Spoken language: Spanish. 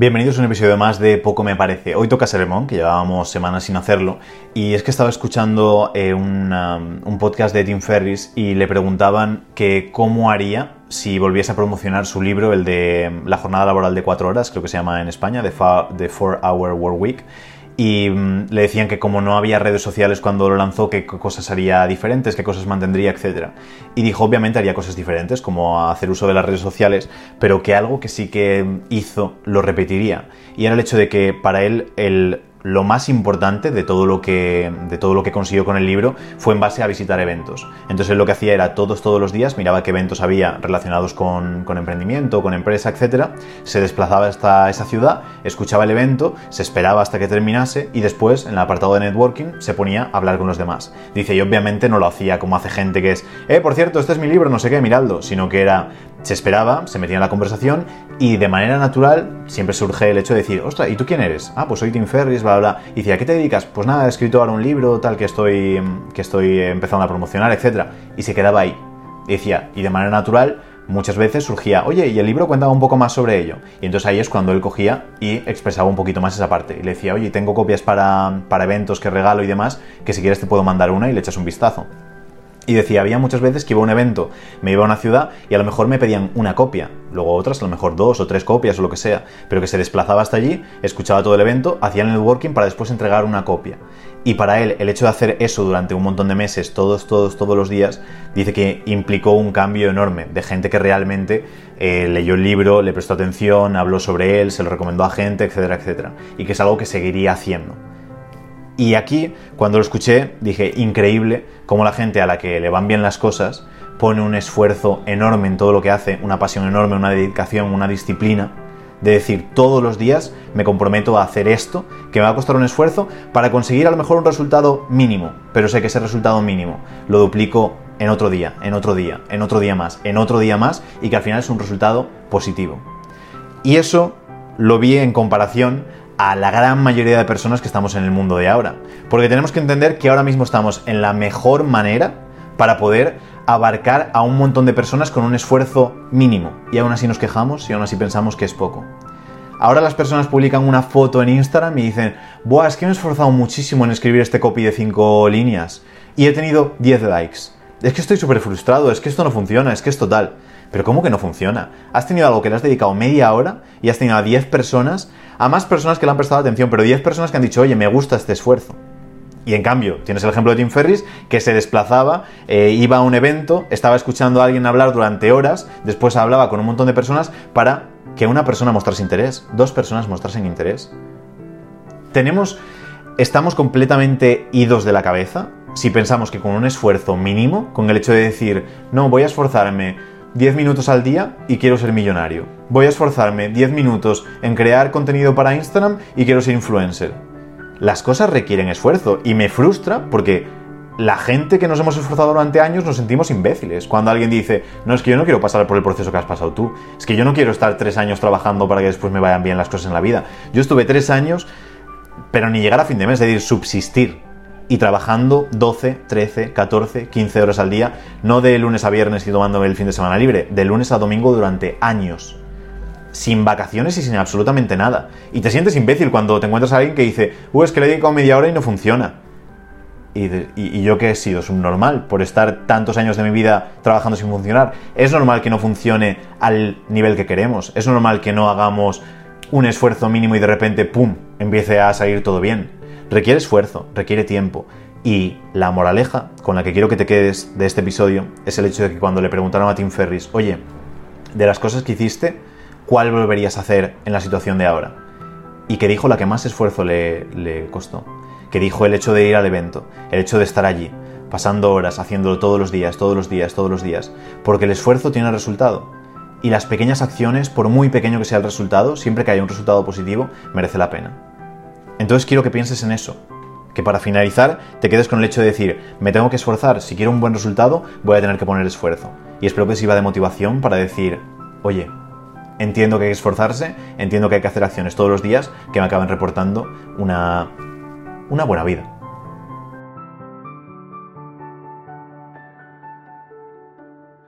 Bienvenidos a un episodio más de Poco Me Parece. Hoy toca sermón, que llevábamos semanas sin hacerlo, y es que estaba escuchando eh, un, podcast de Tim Ferris y le preguntaban que cómo haría si volviese a promocionar su libro, el de La jornada laboral de cuatro horas, creo que se llama en España, The 4 Hour Work Week y mm, le decían que como no había redes sociales cuando lo lanzó, qué cosas haría diferentes, qué cosas mantendría, etc. Y dijo, obviamente haría cosas diferentes, como hacer uso de las redes sociales, pero que algo que sí que hizo lo repetiría. Y era el hecho de que para él el lo más importante de todo lo que de todo lo que consiguió con el libro fue en base a visitar eventos. Entonces lo que hacía era todos todos los días miraba qué eventos había relacionados con, con emprendimiento, con empresa, etcétera. Se desplazaba hasta esa ciudad, escuchaba el evento, se esperaba hasta que terminase y después en el apartado de networking se ponía a hablar con los demás. Dice y obviamente no lo hacía como hace gente que es, eh por cierto este es mi libro, no sé qué, miradlo, sino que era se esperaba, se metía en la conversación y de manera natural siempre surge el hecho de decir, ostras, ¿y tú quién eres? Ah, pues soy Tim Ferris, bla, bla. Y decía, ¿a qué te dedicas? Pues nada, he escrito ahora un libro, tal, que estoy, que estoy empezando a promocionar, etc. Y se quedaba ahí. Y decía, y de manera natural, muchas veces surgía, oye, y el libro cuentaba un poco más sobre ello. Y entonces ahí es cuando él cogía y expresaba un poquito más esa parte. Y le decía, oye, tengo copias para, para eventos que regalo y demás, que si quieres te puedo mandar una y le echas un vistazo. Y decía, había muchas veces que iba a un evento, me iba a una ciudad y a lo mejor me pedían una copia, luego otras a lo mejor dos o tres copias o lo que sea, pero que se desplazaba hasta allí, escuchaba todo el evento, hacía el networking para después entregar una copia. Y para él, el hecho de hacer eso durante un montón de meses, todos, todos, todos los días, dice que implicó un cambio enorme de gente que realmente eh, leyó el libro, le prestó atención, habló sobre él, se lo recomendó a gente, etcétera, etcétera. Y que es algo que seguiría haciendo. Y aquí, cuando lo escuché, dije, increíble cómo la gente a la que le van bien las cosas pone un esfuerzo enorme en todo lo que hace, una pasión enorme, una dedicación, una disciplina, de decir, todos los días me comprometo a hacer esto, que me va a costar un esfuerzo, para conseguir a lo mejor un resultado mínimo, pero sé que ese resultado mínimo lo duplico en otro día, en otro día, en otro día más, en otro día más, y que al final es un resultado positivo. Y eso lo vi en comparación a la gran mayoría de personas que estamos en el mundo de ahora. Porque tenemos que entender que ahora mismo estamos en la mejor manera para poder abarcar a un montón de personas con un esfuerzo mínimo. Y aún así nos quejamos y aún así pensamos que es poco. Ahora las personas publican una foto en Instagram y dicen, Buah, es que me he esforzado muchísimo en escribir este copy de 5 líneas y he tenido 10 likes. Es que estoy súper frustrado, es que esto no funciona, es que es total. Pero ¿cómo que no funciona? Has tenido algo que le has dedicado media hora y has tenido a 10 personas, a más personas que le han prestado atención, pero 10 personas que han dicho, oye, me gusta este esfuerzo. Y en cambio, tienes el ejemplo de Tim Ferris, que se desplazaba, eh, iba a un evento, estaba escuchando a alguien hablar durante horas, después hablaba con un montón de personas para que una persona mostrase interés, dos personas mostrasen interés. Tenemos, estamos completamente idos de la cabeza si pensamos que con un esfuerzo mínimo, con el hecho de decir, no, voy a esforzarme 10 minutos al día y quiero ser millonario. Voy a esforzarme 10 minutos en crear contenido para Instagram y quiero ser influencer. Las cosas requieren esfuerzo y me frustra porque la gente que nos hemos esforzado durante años nos sentimos imbéciles. Cuando alguien dice, no, es que yo no quiero pasar por el proceso que has pasado tú. Es que yo no quiero estar tres años trabajando para que después me vayan bien las cosas en la vida. Yo estuve tres años, pero ni llegar a fin de mes, es decir, subsistir y trabajando 12, 13, 14, 15 horas al día, no de lunes a viernes y tomándome el fin de semana libre, de lunes a domingo durante años. Sin vacaciones y sin absolutamente nada. Y te sientes imbécil cuando te encuentras a alguien que dice, uh, es que le he dedicado media hora y no funciona. Y, y, yo que he sido subnormal por estar tantos años de mi vida trabajando sin funcionar. Es normal que no funcione al nivel que queremos. Es normal que no hagamos un esfuerzo mínimo y de repente, ¡pum!, empiece a salir todo bien requiere esfuerzo, requiere tiempo. Y la moraleja con la que quiero que te quedes de este episodio es el hecho de que cuando le preguntaron a Tim Ferris, oye, de las cosas que hiciste, ¿cuál volverías a hacer en la situación de ahora? Y que dijo la que más esfuerzo le, le costó. Que dijo el hecho de ir al evento, el hecho de estar allí, pasando horas, haciéndolo todos los días, todos los días, todos los días. Porque el esfuerzo tiene resultado. Y las pequeñas acciones, por muy pequeño que sea el resultado, siempre que haya un resultado positivo, merece la pena. Entonces quiero que pienses en eso. Que para finalizar te quedes con el hecho de decir, me tengo que esforzar, si quiero un buen resultado voy a tener que poner esfuerzo. Y espero que sirva de motivación para decir, oye, entiendo que hay que esforzarse, entiendo que hay que hacer acciones todos los días que me acaben reportando una, una buena vida.